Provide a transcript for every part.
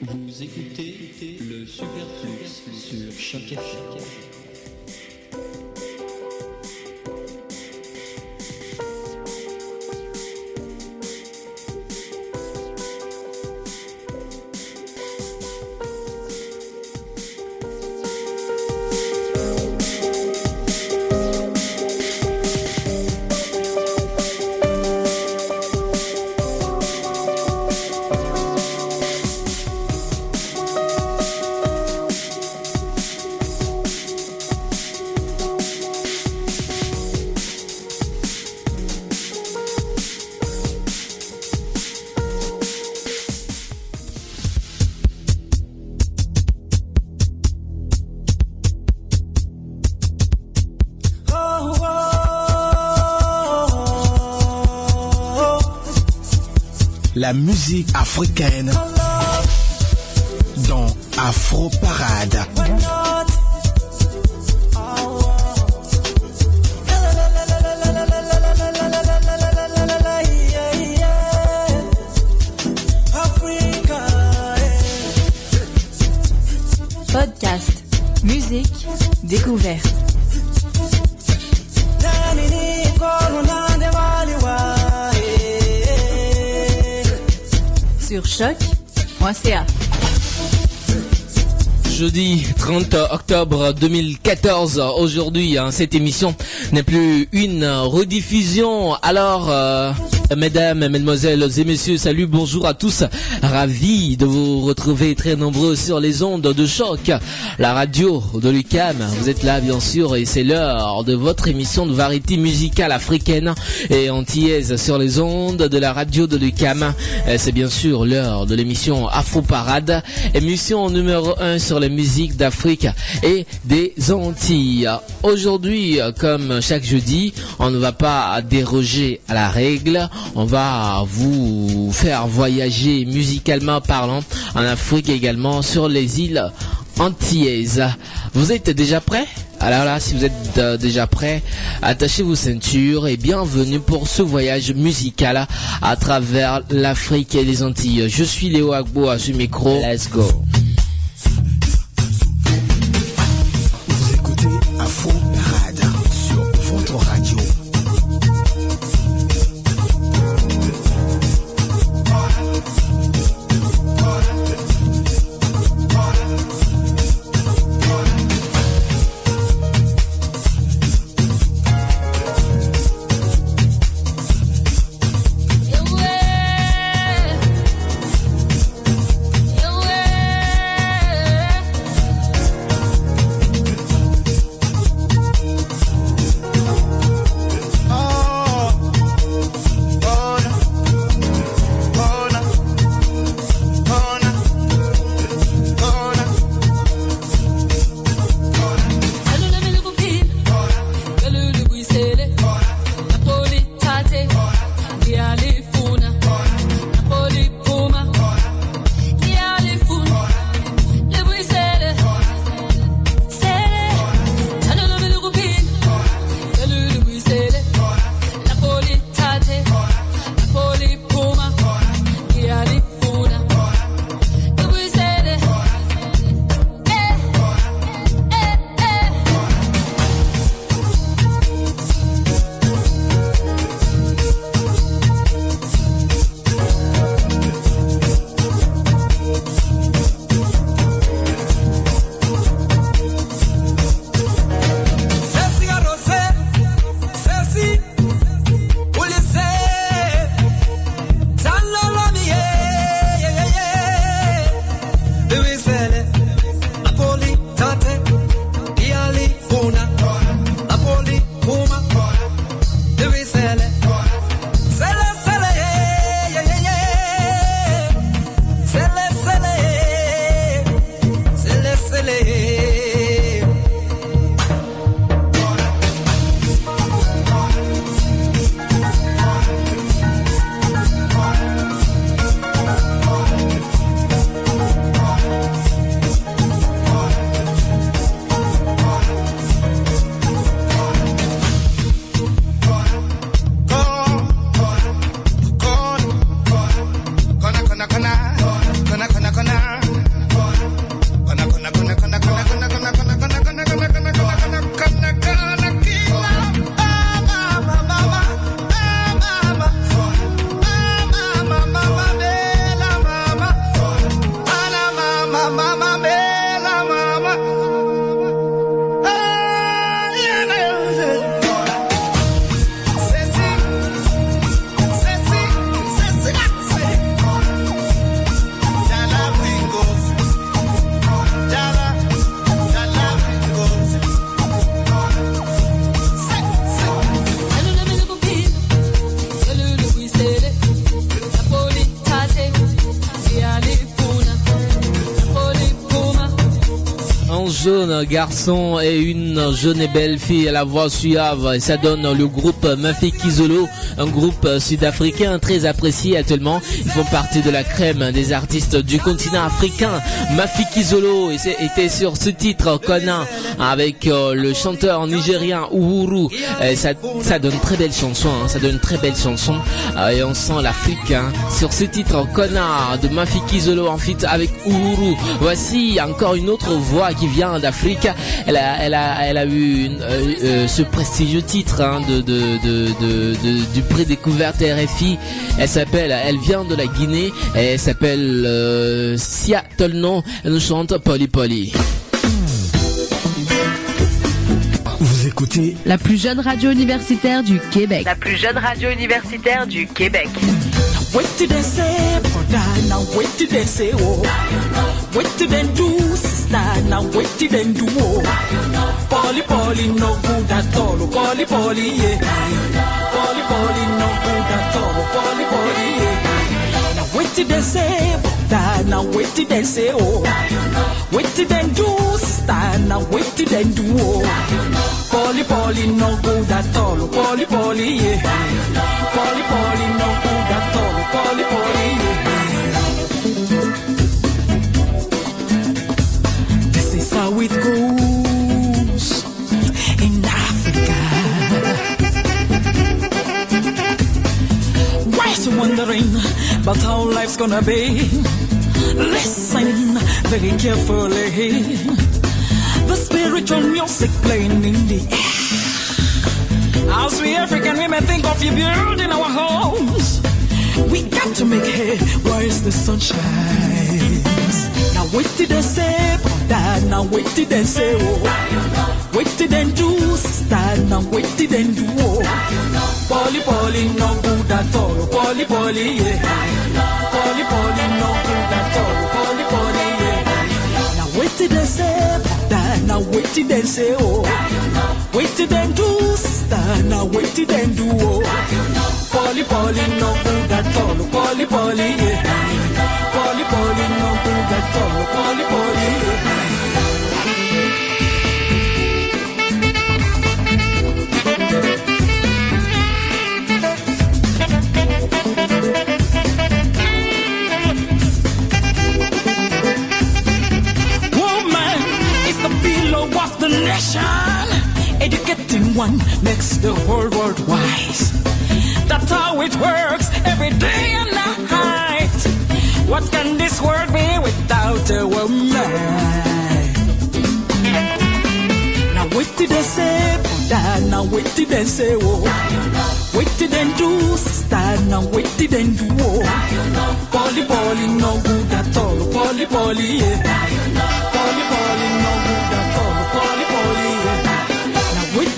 vous écoutez le Superflux sur FM. Musique africaine dans Afro Parade. Jeudi 30 octobre 2014. Aujourd'hui, hein, cette émission n'est plus une rediffusion. Alors, euh, mesdames, mesdemoiselles et messieurs, salut, bonjour à tous. Ravi de vous retrouver très nombreux sur les ondes de choc. La radio de Lucam, vous êtes là bien sûr et c'est l'heure de votre émission de variété musicale africaine et antillaise sur les ondes de la radio de Lucam. Euh, C'est bien sûr l'heure de l'émission Afro Parade, émission numéro 1 sur les musiques d'Afrique et des Antilles. Aujourd'hui, comme chaque jeudi, on ne va pas déroger à la règle. On va vous faire voyager musicalement parlant en Afrique également sur les îles antillaises. Vous êtes déjà prêts? Alors là, si vous êtes euh, déjà prêts, attachez vos ceintures et bienvenue pour ce voyage musical à travers l'Afrique et les Antilles. Je suis Léo Agbo à ce micro. Let's go. Garçon et une jeune et belle fille à la voix suave. Ça donne le groupe Mafikizolo, un groupe sud-africain très apprécié actuellement. Ils font partie de la crème des artistes du continent africain. Mafikizolo était sur ce titre Kona avec euh, le chanteur nigérien Uhuru. Et ça, donne très belle chanson, hein. ça donne très belle chanson euh, et on sent l'Afrique hein. sur ce titre Kona de Mafikizolo en fit avec Uhuru. Voici encore une autre voix qui vient d'Afrique. Elle a, elle a, elle a eu euh, euh, ce prestigieux titre hein, de, de, de, du prix découverte RFI. Elle s'appelle, elle vient de la Guinée. Et elle s'appelle euh, Sia Tolnon. Elle nous chante Poli Poli. Vous écoutez la plus jeune radio universitaire du Québec. La plus jeune radio universitaire du Québec. What did they say, brother? Now what did they say, oh? What did they do, sister? Now what did they do, oh? Polly, Polly, no good at all. Polly, Polly, yeah. Polly, Polly, no good at all. Polly, Polly, yeah. Wetin dem say sister na wetin dem say oh. o wetin dem do sister na wetin dem do oh. o poly poly no good at all. Poly poly ye poly poly no good at all. Poly poly ye. This is how it goes. About how life's gonna be? Listen very carefully. The spiritual music playing in the air. As we African women think of you building our homes, we got to make hay while the sun what did they say, brother? Now what did they say, oh? What did they do, sister? Now what did they do, oh? Polly, Polly, no good at all. Polly, Polly, yeah. Polly, Polly, no good at all. Polly, Polly, yeah. Now what did they say, brother? Now what did they say, oh? What did they do, sister? na na wetin dem do oh. o. Poly poly no good at all, poly poly yeah. Poly poly no good at all, poly poly yeah. nation. Educating one makes the whole world wise. That's how it works every day and night. What can this world be without a woman? Now what did they say, brother? Now what did they say, oh? What did they do, sister? Now what did they do, oh? Polly, Polly, no good at all. Polly, Polly, yeah. Polly, Polly, no good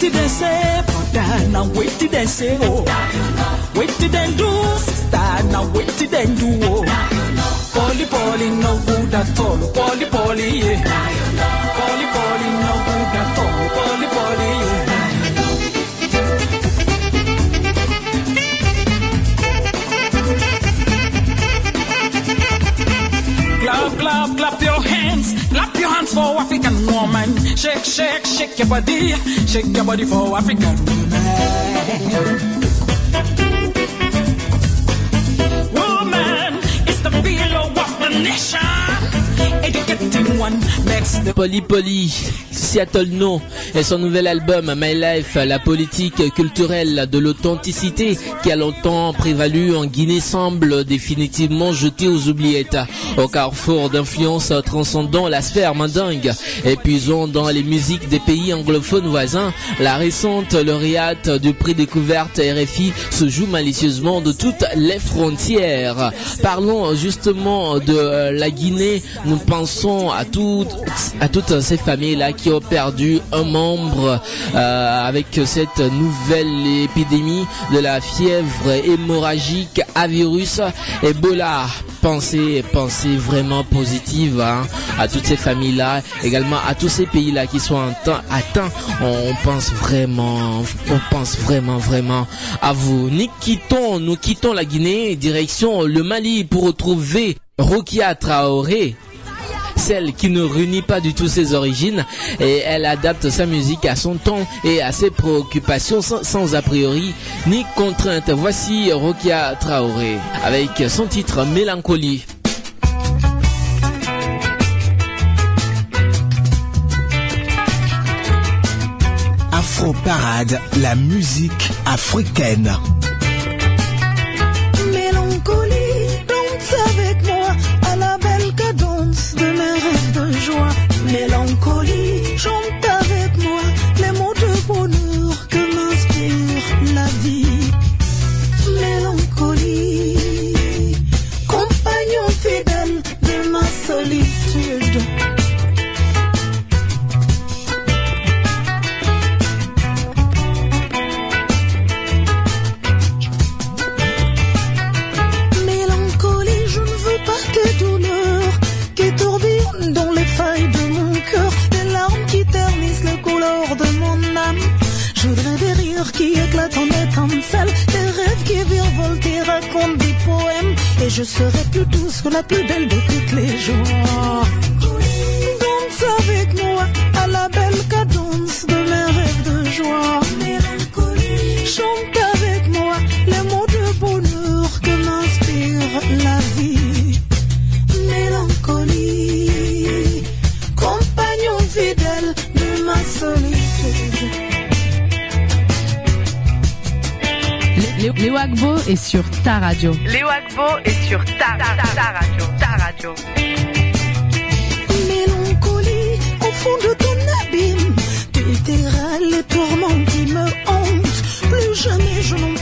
Did they say, brother? Now what did they say, oh? What did they do, sister? Now what did they do, oh? Polly, Polly, no good at all. Polly, Polly, yeah. Polly, Polly, no good at all. Polly, for African woman. Shake, shake, shake your body. Shake your body for African woman. Woman is the pillow of the nation. Educating one makes the Poli Poli, Seattle No et son nouvel album My Life, la politique culturelle de l'authenticité qui a longtemps prévalu en Guinée semble définitivement jetée aux oubliettes. Au carrefour d'influences transcendant la sphère mandingue et puisant dans les musiques des pays anglophones voisins, la récente lauréate du prix découverte RFI se joue malicieusement de toutes les frontières. Parlons justement de euh, la Guinée. Nous pensons à toutes, à toutes ces familles-là qui ont perdu un membre euh, avec cette nouvelle épidémie de la fièvre hémorragique à virus Ebola. Pensez, pensez vraiment positive hein, à toutes ces familles-là, également à tous ces pays-là qui sont atteints. atteints. On, on pense vraiment, on pense vraiment, vraiment à vous. Nous quittons, nous quittons la Guinée, direction le Mali pour retrouver Rokia Traoré. Celle qui ne réunit pas du tout ses origines et elle adapte sa musique à son temps et à ses préoccupations sans, a priori ni contrainte. Voici Rokia Traoré avec son titre Mélancolie. Afro Parade, la musique africaine. Je serai plus douce que la plus belle de toutes les joies. Danse avec moi à la belle cadence de mes rêves de joie. Chante avec moi les mots de bonheur que m'inspire la vie. Mélancolie, compagnon fidèle de ma solitude. Léo Agbo est sur ta radio. Léo Agbo est sur ta, ta, ta, ta radio. Ta radio. Mélancolie au fond de ton abîme, tu étairas les tourments qui me hantent. Plus jamais je n'entendrai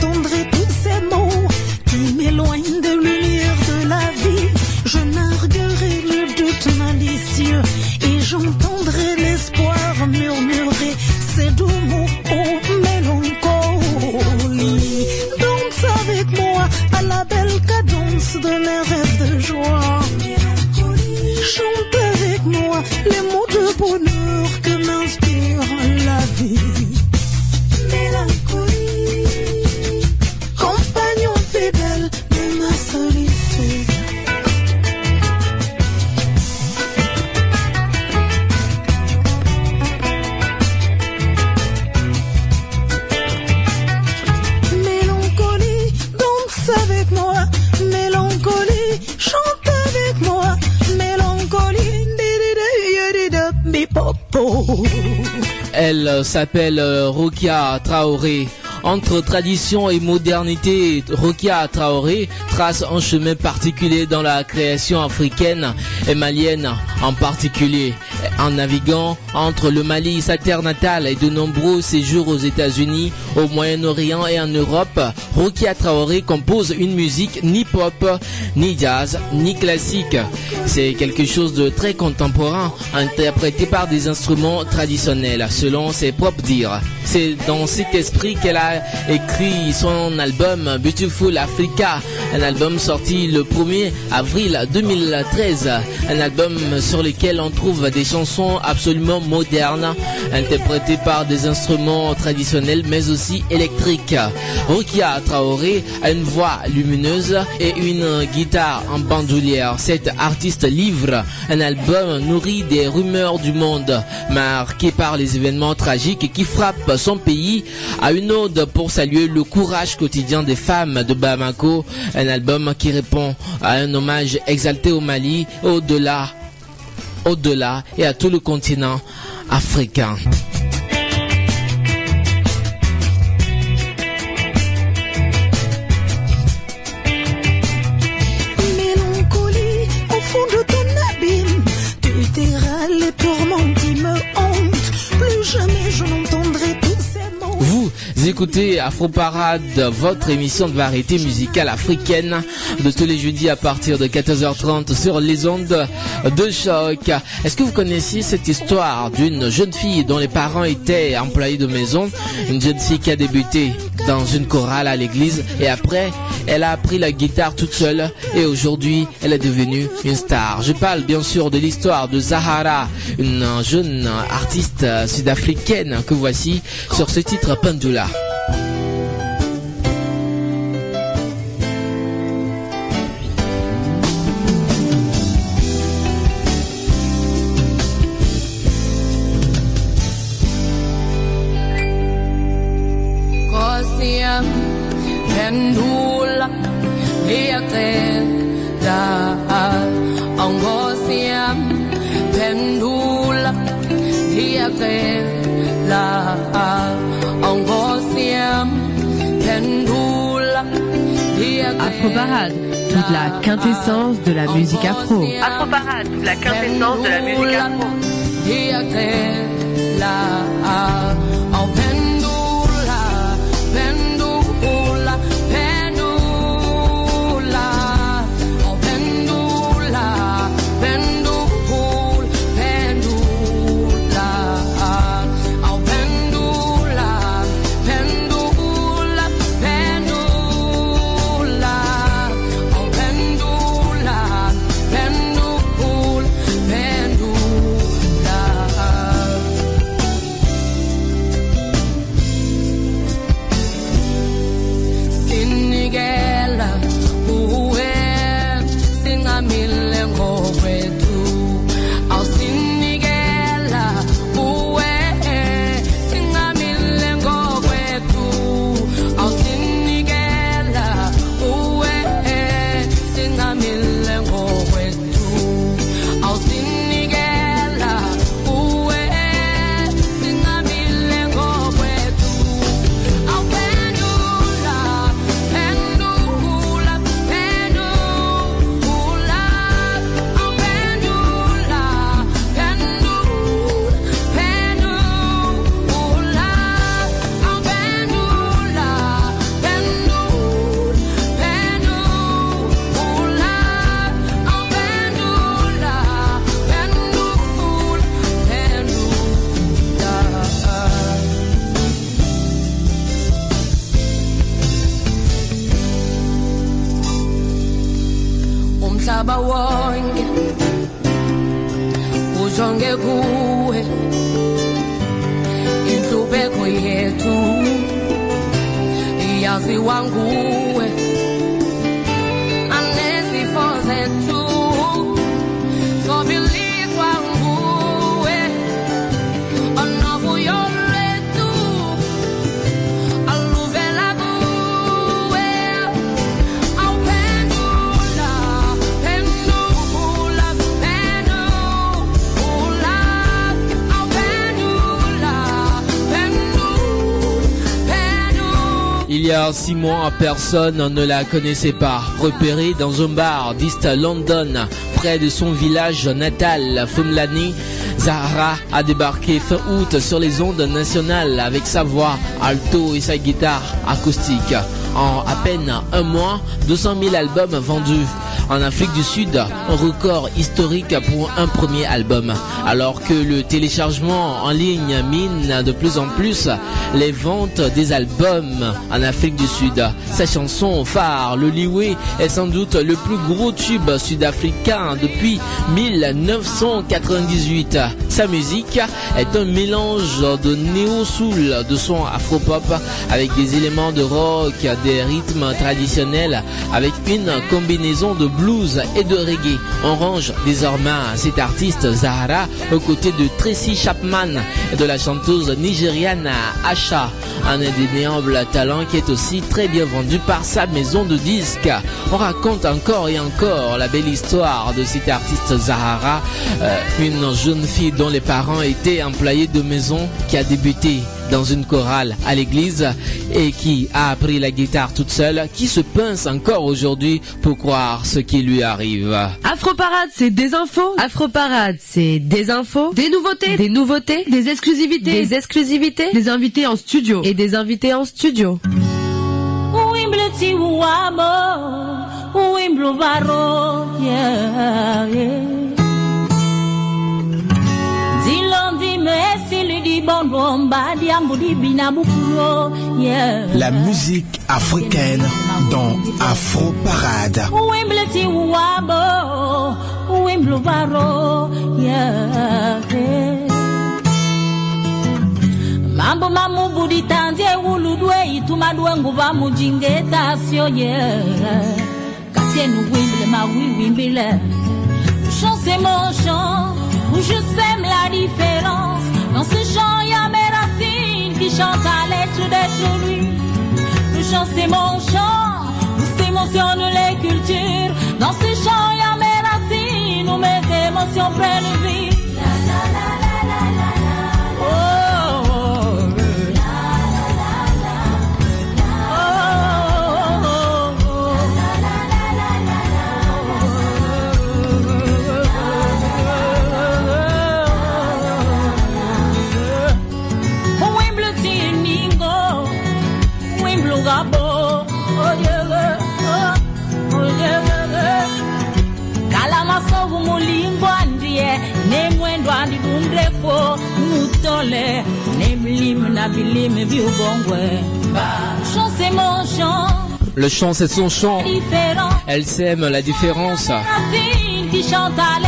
s'appelle euh, Rokia Traoré. Entre tradition et modernité, Rokia Traoré trace un chemin particulier dans la création africaine et malienne en particulier. En naviguant entre le Mali, sa terre natale, et de nombreux séjours aux États-Unis, au Moyen-Orient et en Europe, Rokia Traoré compose une musique ni pop, ni jazz, ni classique. C'est quelque chose de très contemporain, interprété par des instruments traditionnels, selon ses propres dires. C'est dans cet esprit qu'elle a écrit son album Beautiful Africa, un album sorti le 1er avril 2013, un album sur lequel on trouve des chansons absolument modernes, interprétées par des instruments traditionnels mais aussi électriques. Rokia Traoré a une voix lumineuse et une guitare en bandoulière. Cet artiste livre un album nourri des rumeurs du monde, marqué par les événements tragiques qui frappent son pays, à une ode pour saluer le courage quotidien des femmes de Bamako, un album qui répond à un hommage exalté au Mali, au-delà, au-delà et à tout le continent africain. Mélancolie au fond de ton abîme, tu étairas les tourments qui me hantent. Plus jamais je n'entendrai tous ces mots. Vous écoutez Afro Parade, votre émission de variété musicale africaine de tous les jeudis à partir de 14h30 sur les ondes de choc. Est-ce que vous connaissiez cette histoire d'une jeune fille dont les parents étaient employés de maison, une jeune fille qui a débuté dans une chorale à l'église et après elle a appris la guitare toute seule et aujourd'hui elle est devenue une star. Je parle bien sûr de l'histoire de Zahara, une jeune artiste sud-africaine que voici sur ce titre pendula Afro Parade, toute la quintessence de la musique afro. Afro Parade, la quintessence de la musique afro. Six mois, personne ne la connaissait pas. Repérée dans un bar d'East London, près de son village natal, Funlani, Zahara a débarqué fin août sur les ondes nationales avec sa voix alto et sa guitare acoustique. En à peine un mois, 200 000 albums vendus. En Afrique du Sud, un record historique pour un premier album. Alors que le téléchargement en ligne mine de plus en plus les ventes des albums en Afrique du Sud. Sa chanson phare, le Liwe, est sans doute le plus gros tube sud-africain depuis 1998. Sa musique est un mélange de néo-soul, de son afro-pop avec des éléments de rock, des rythmes traditionnels avec une combinaison de blues et de reggae. On range désormais cet artiste Zahara aux côtés de Tracy Chapman et de la chanteuse nigériane Asha, un indéniable talent qui est aussi très bien vendu par sa maison de disques. On raconte encore et encore la belle histoire de cet artiste Zahara, euh, une jeune fille dont les parents étaient employés de maison qui a débuté dans une chorale à l'église et qui a appris la guitare toute seule, qui se pince encore aujourd'hui pour croire ce qui lui arrive. Afro Parade, c'est des infos. Afro Parade, c'est des infos, des nouveautés, des nouveautés, des exclusivités, des exclusivités, des invités en studio. Et des invités en studio. La musique africaine dans Afro Parade. Mambo uludwe itumadwe nguva ye katienu wimbile. Mawiwimbile mon chant où je sème la différence dans ce chant y a mes racines qui chantent à l'être d'être lui chant c'est mon chant, où s'émotionnent les cultures. Dans ce chant, il y a mes racines, où mes émotions prennent vie. Dumrefo, mutole, ne mlim na bilim viubongwe. Chant c'est mon chant, Le chant, c'est son chant. Elle sème la différence. Qui chante à.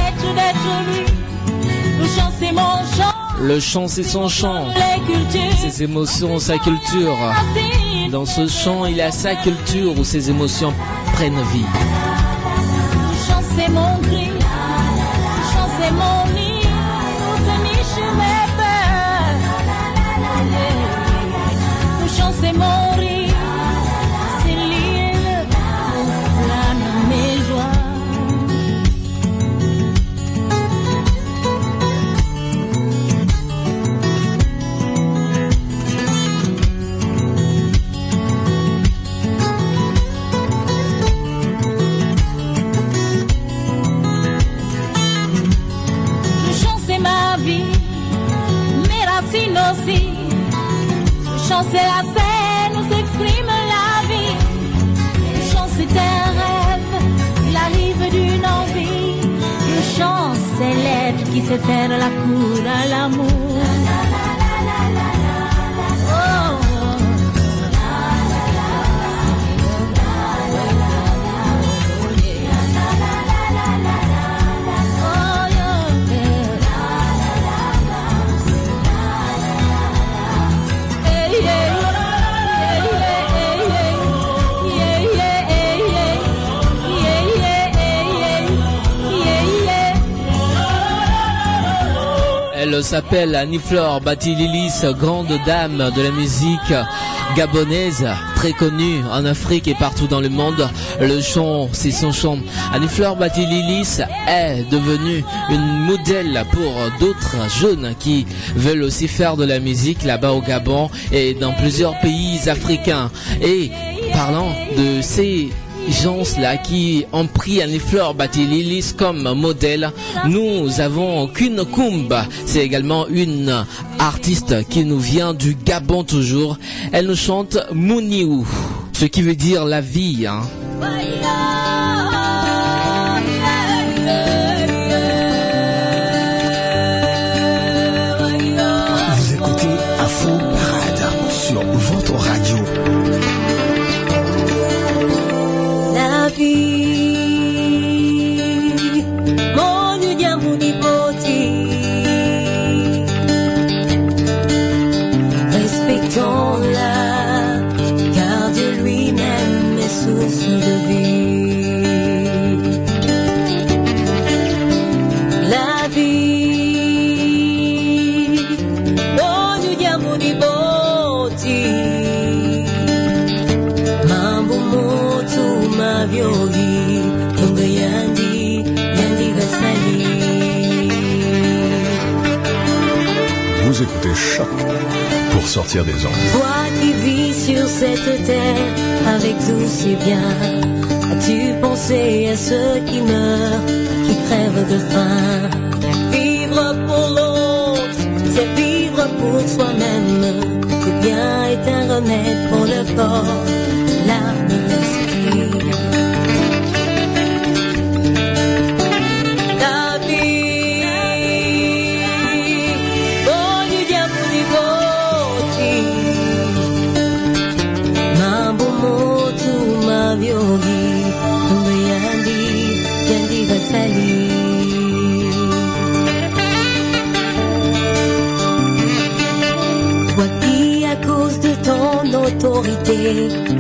Le chant c'est mon chant, Le chant, c'est son chant. Ses émotions, sa culture. Dans ce chant, il a sa culture où ses émotions prennent vie. Le chant c'est la scène où s'exprime la vie. Le chant c'est un rêve, il arrive d'une envie. Le chant c'est l'être qui sait faire la cour à l'amour. Elle s'appelle Annie-Flore Batililis, grande dame de la musique gabonaise, très connue en Afrique et partout dans le monde. Le chant, c'est son chant. Annie-Flore Batililis est devenue une modèle pour d'autres jeunes qui veulent aussi faire de la musique là-bas au Gabon et dans plusieurs pays africains. Et parlant de ces gens-là qui ont pris Annie-Flore Batililis comme modèle. Nous avons Queen Kumba. C'est également une artiste qui nous vient du Gabon toujours. Elle nous chante Mouniou. Ce qui veut dire la vie, hein. Des toi qui vis sur cette terre avec tout si bien as-tu pensé à ceux qui meurent qui crèvent de faim? Vivre pour l'autre c'est vivre pour soi-même. Le bien est un remède pour le corps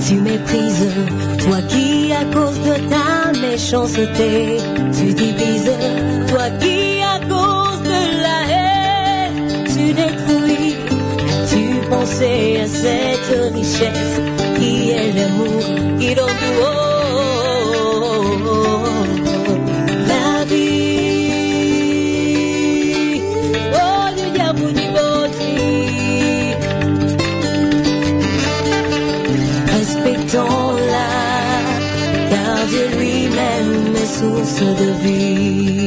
tu méprises. Toi qui à cause de ta méchanceté, tu divises. Toi qui à cause de la haine, tu détruis. Tu pensais à cette richesse qui est le Respectons-la, car Dieu lui-même est source de vie.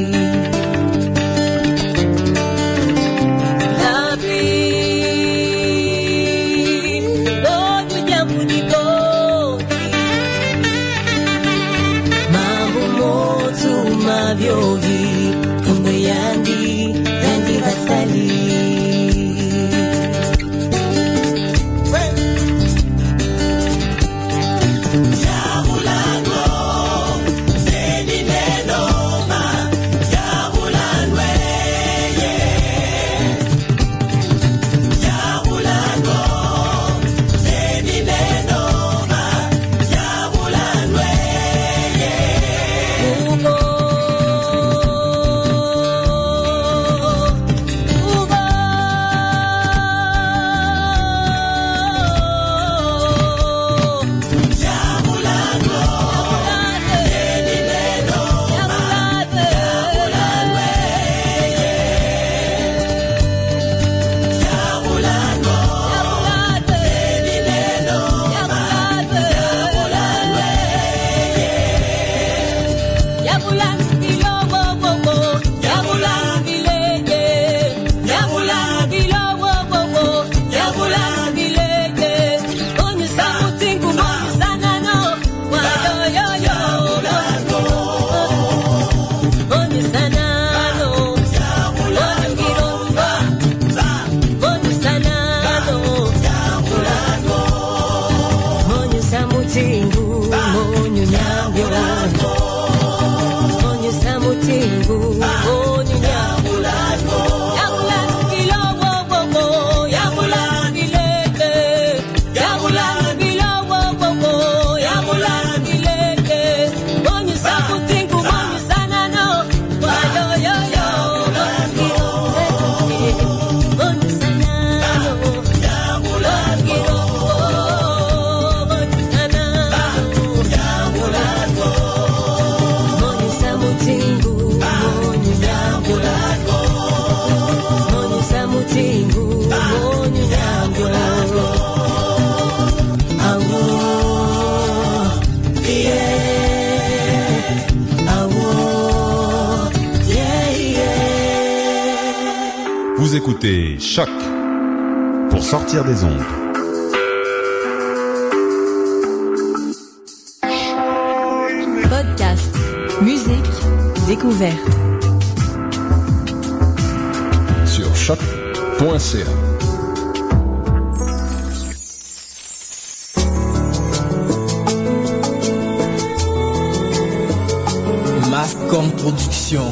Écoutez Choc pour sortir des ondes. Podcast, musique, découverte. Sur choc.ca. Mascom Production.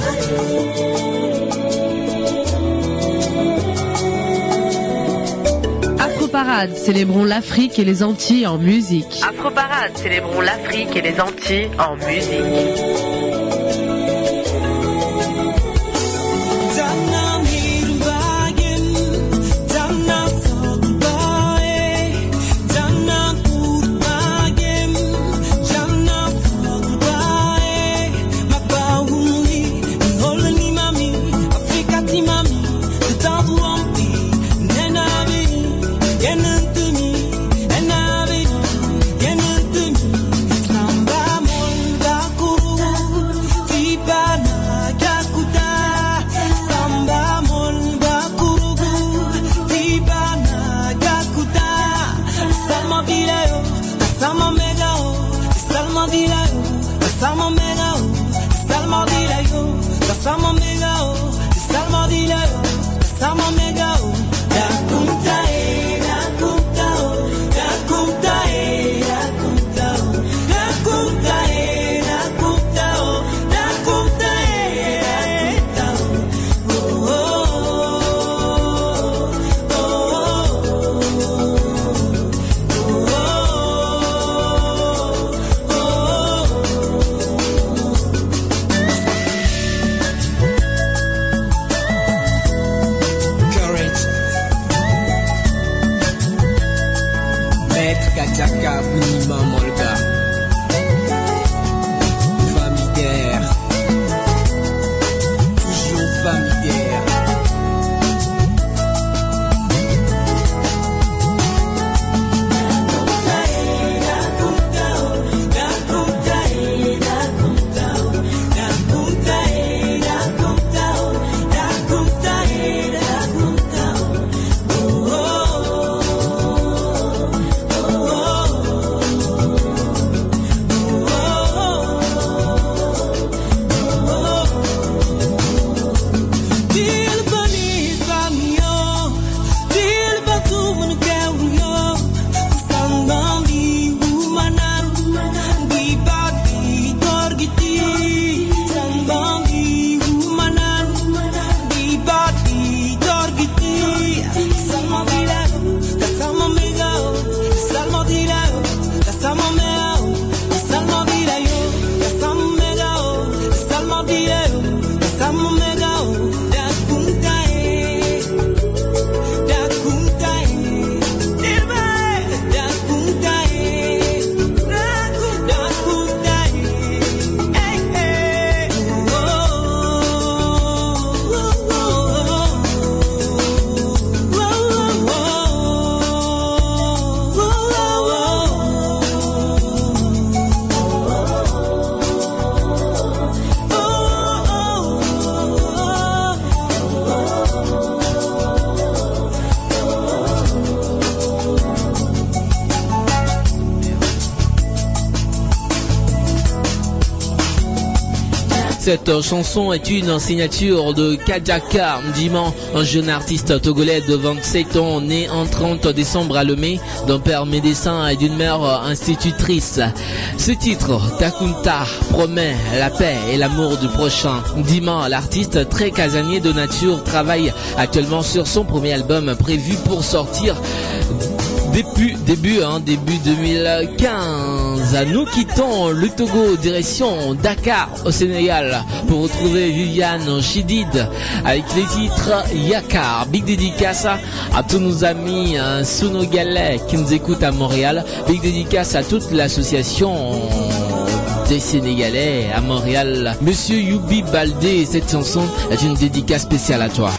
Afro-Parade, célébrons l'Afrique et les Antilles en musique. Afro-Parade, célébrons l'Afrique et les Antilles en musique. Sarma diler, sarma Cette chanson est une signature de Kajaka Ndiman, un jeune artiste togolais de 27 ans, né en 30 décembre à Lomé, d'un père médecin et d'une mère institutrice. Ce titre, Takunta, promet la paix et l'amour du prochain. Ndiman, l'artiste très casanier de nature, travaille actuellement sur son premier album prévu pour sortir début, début, hein, début 2015. Nous quittons le Togo, direction Dakar au Sénégal pour retrouver Viviane Chidid avec les titres Yakar. Big dédicace à tous nos amis hein, qui nous écoutent à Montréal. Big dédicace à toute l'association des Sénégalais à Montréal. Monsieur Yubi Baldé, cette chanson est une dédicace spéciale à toi.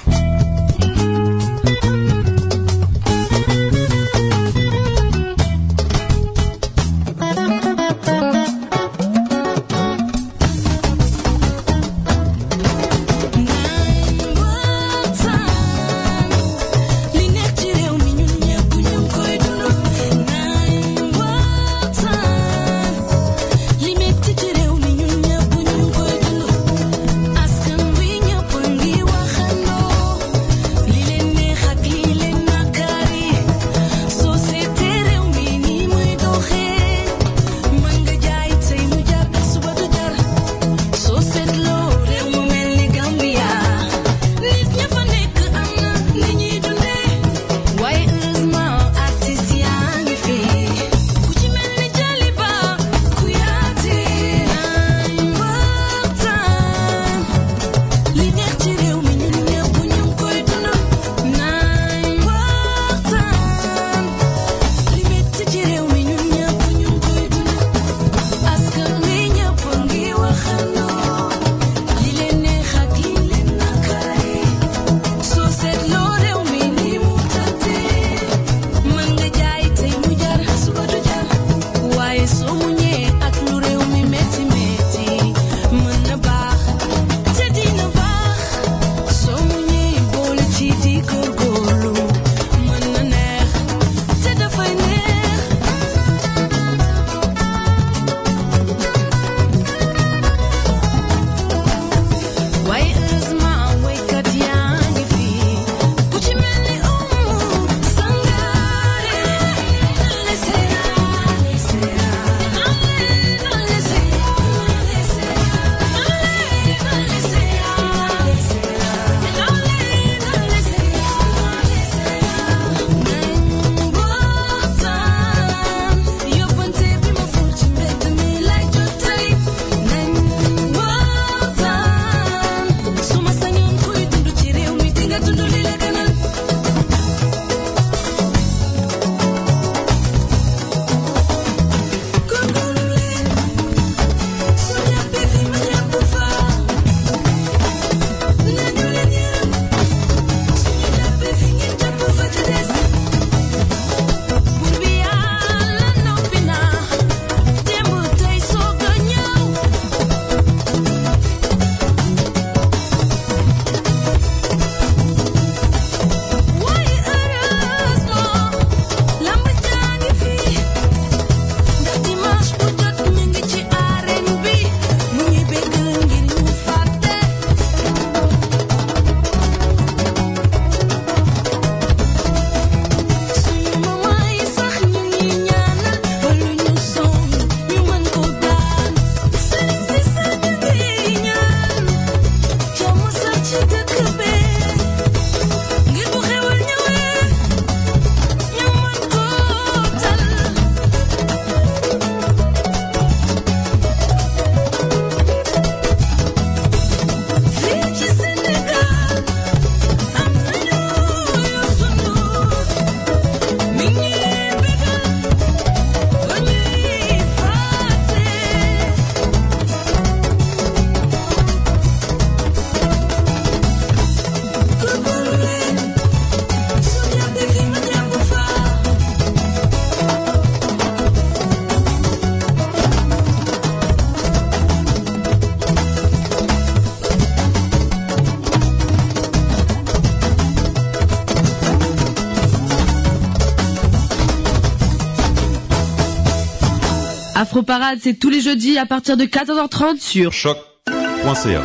Afro Parade, c'est tous les jeudis à partir de 14h30 sur choc.ca.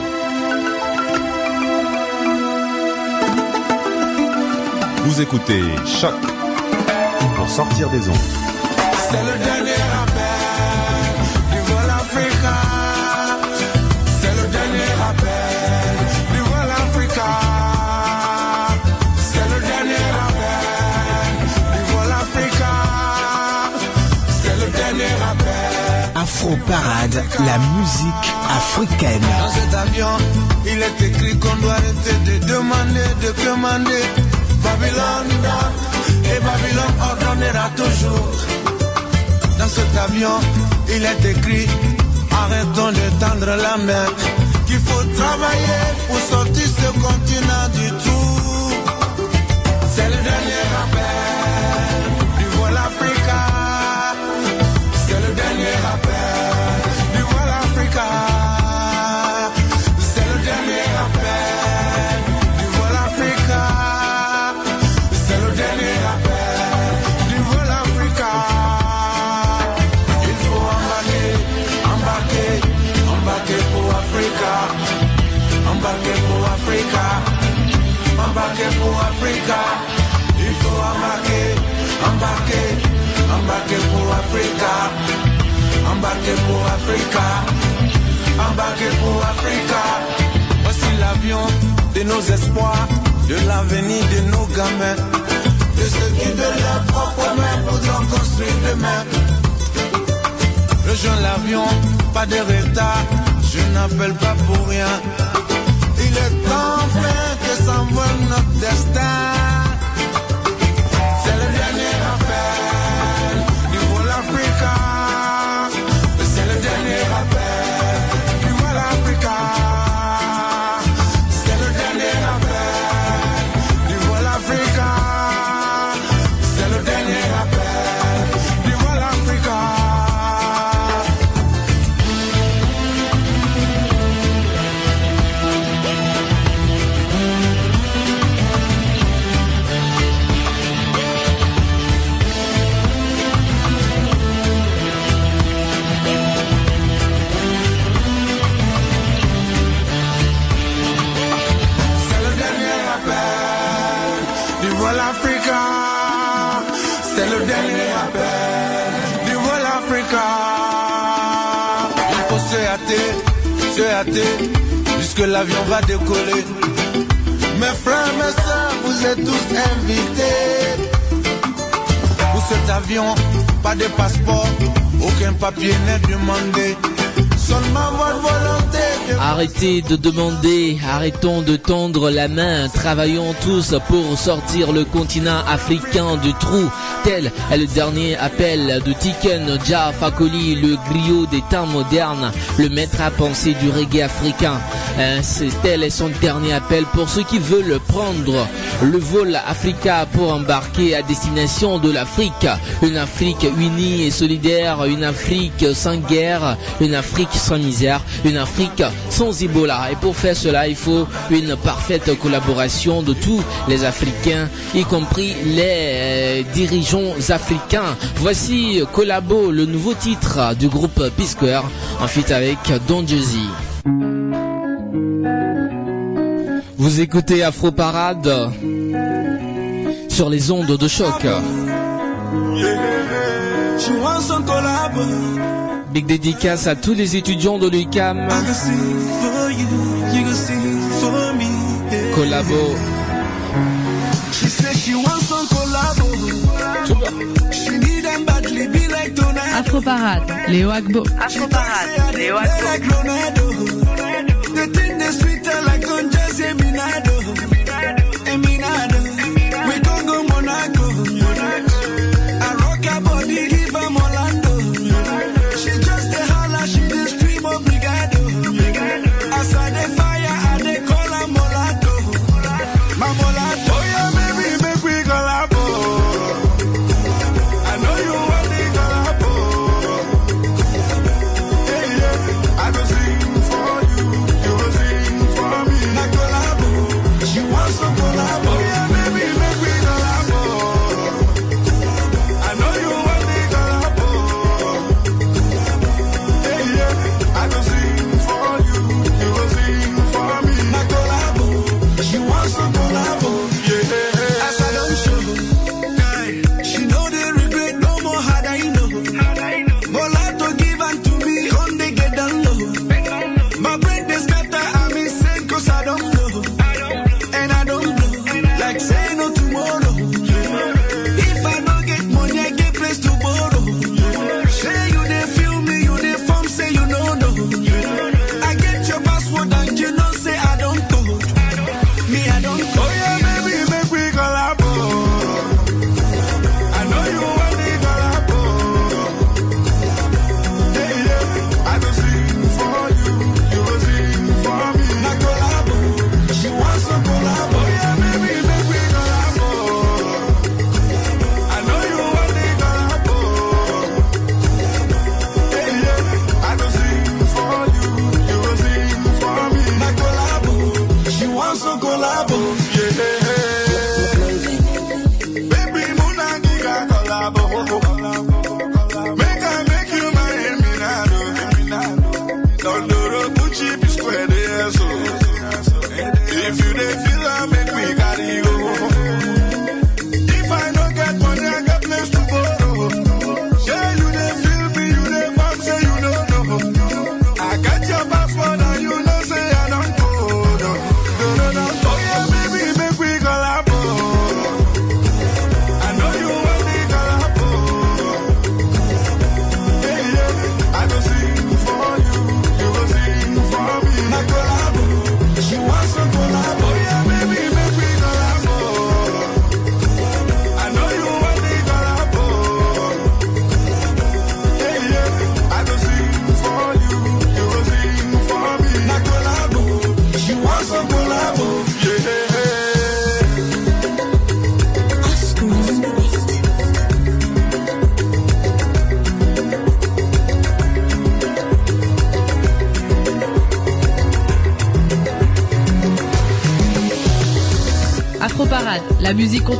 Vous écoutez Choc pour sortir des ondes. C'est le dernier appel Afro Parade, la musique africaine. Dans cet avion, il est écrit qu'on doit arrêter de demander, de commander. Babylone et Babylone ordonnera toujours. Dans cet avion, il est écrit arrêtons de tendre la main. Qu'il faut travailler pour sortir ce continent du tout. Africa. Pour Africa. Embarquer pour Africa. Voici l'avion de nos espoirs, de l'avenir de nos gamins, de ceux qui de leurs propres mains voudront construire demain. Rejoins l'avion, pas de retard, je n'appelle pas pour rien. Il est temps que s'envole notre destin. Puisque l'avion va décoller. Mes frères, mes soeurs, vous êtes tous invités. Pour cet avion, pas de passeport, aucun papier n'est demandé. Arrêtez de demander, arrêtons de tendre la main, travaillons tous pour sortir le continent africain du trou. Tel est le dernier appel de Tiken Jah Fakoli, le griot des temps modernes, le maître à penser du reggae africain. Hein, c'est tel est son dernier appel pour ceux qui veulent prendre le vol Africa pour embarquer à destination de l'Afrique. Une Afrique unie et solidaire, une Afrique sans guerre, une Afrique sans misère, une Afrique sans Ebola. Et pour faire cela, il faut une parfaite collaboration de tous les Africains, y compris les dirigeants africains. Voici Collabo, le nouveau titre du groupe P-Square, en feat avec Don Jazzy. Vous écoutez Afro Parade sur les ondes de choc. Some collab. Big dédicace à tous les étudiants de l'UCAM. Collabo. Afro Parade, Léo Agbo. Afro Parade, Léo Agbo.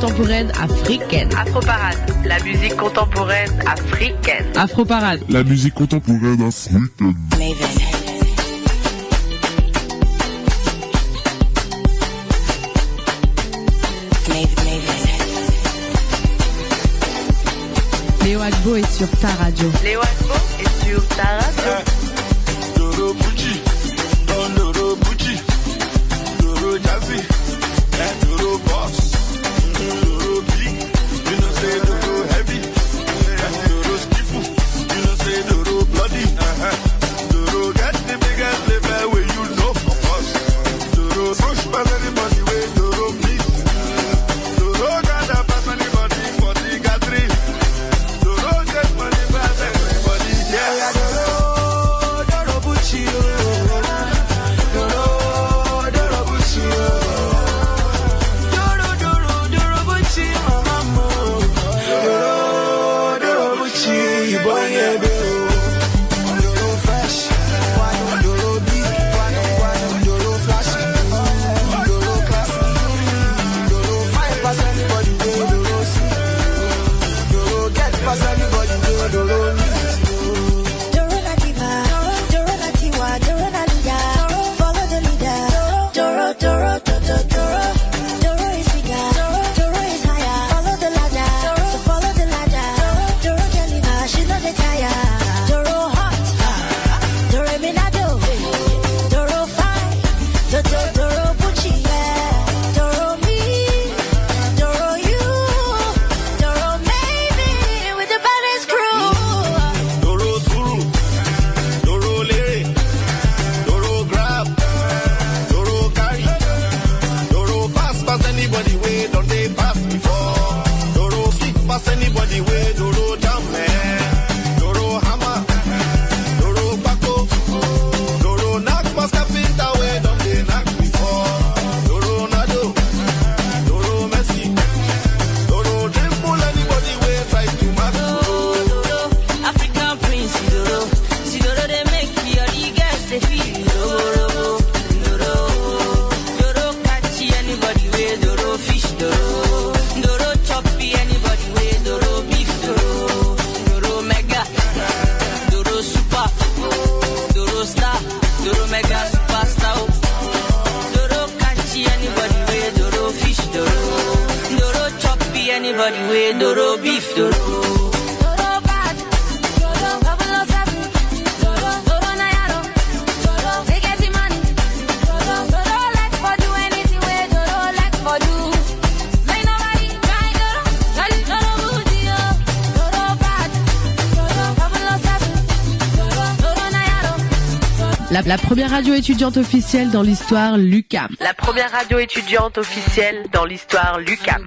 contemporaine africaine. Afroparade, la musique contemporaine africaine. Afroparade, la musique contemporaine africaine. Léo Agbo est sur ta radio. Léo Agbo est sur ta radio. Eh, La première radio étudiante officielle dans l'histoire, Lucam. La première radio étudiante officielle dans l'histoire, Lucam.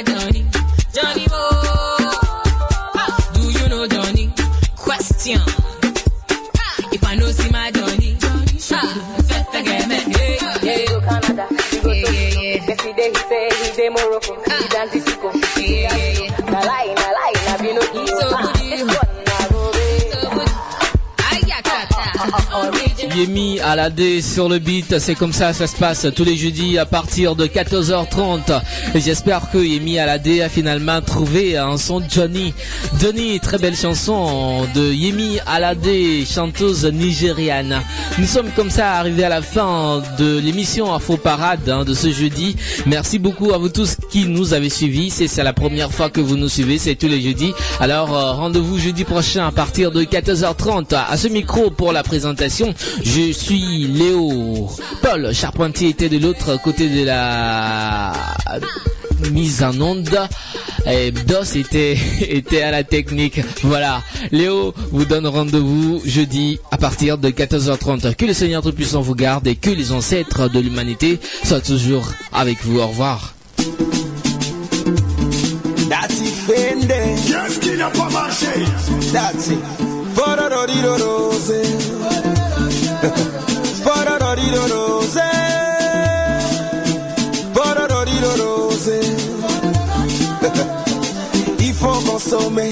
My Johnny? Johnny Bo. Do you know Johnny? Question. If I know see my Johnny, Canada, we go Yeah, yeah, yeah. Yesterday he say he dey Morocco, he dance Yemi à la D sur le beat, c'est comme ça ça se passe tous les jeudis à partir de 14h30. Et j'espère que Yemi à la D a finalement trouvé un son Johnny. Johnny, très belle chanson de Yemi à la D, chanteuse nigériane. Nous sommes comme ça arrivés à la fin de l'émission Afro Parade hein, de ce jeudi. Merci beaucoup à vous tous qui nous avez suivis. C'est la première fois que vous nous suivez, c'est tous les jeudis. Alors euh, rendez-vous jeudi prochain à partir de 14h30 à ce micro pour la présentation. Suis Léo. Paul Charpentier était de l'autre côté de la mise en onde. Et Dos était, était à la technique. Voilà. Léo vous donne rendez-vous jeudi à partir de 14h30. Que le Seigneur Tout-Puissant vous garde et que les ancêtres de l'humanité soient toujours avec vous. Au revoir. That's Il faut consommer.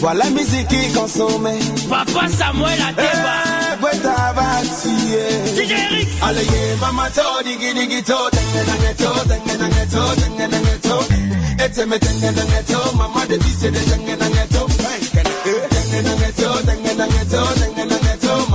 Voilà la musique qui consomme. Papa Samuel Ateba. Eh, Weta ngeto, nangana ngeto,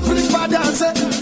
toute l'Afrique va danser. DJ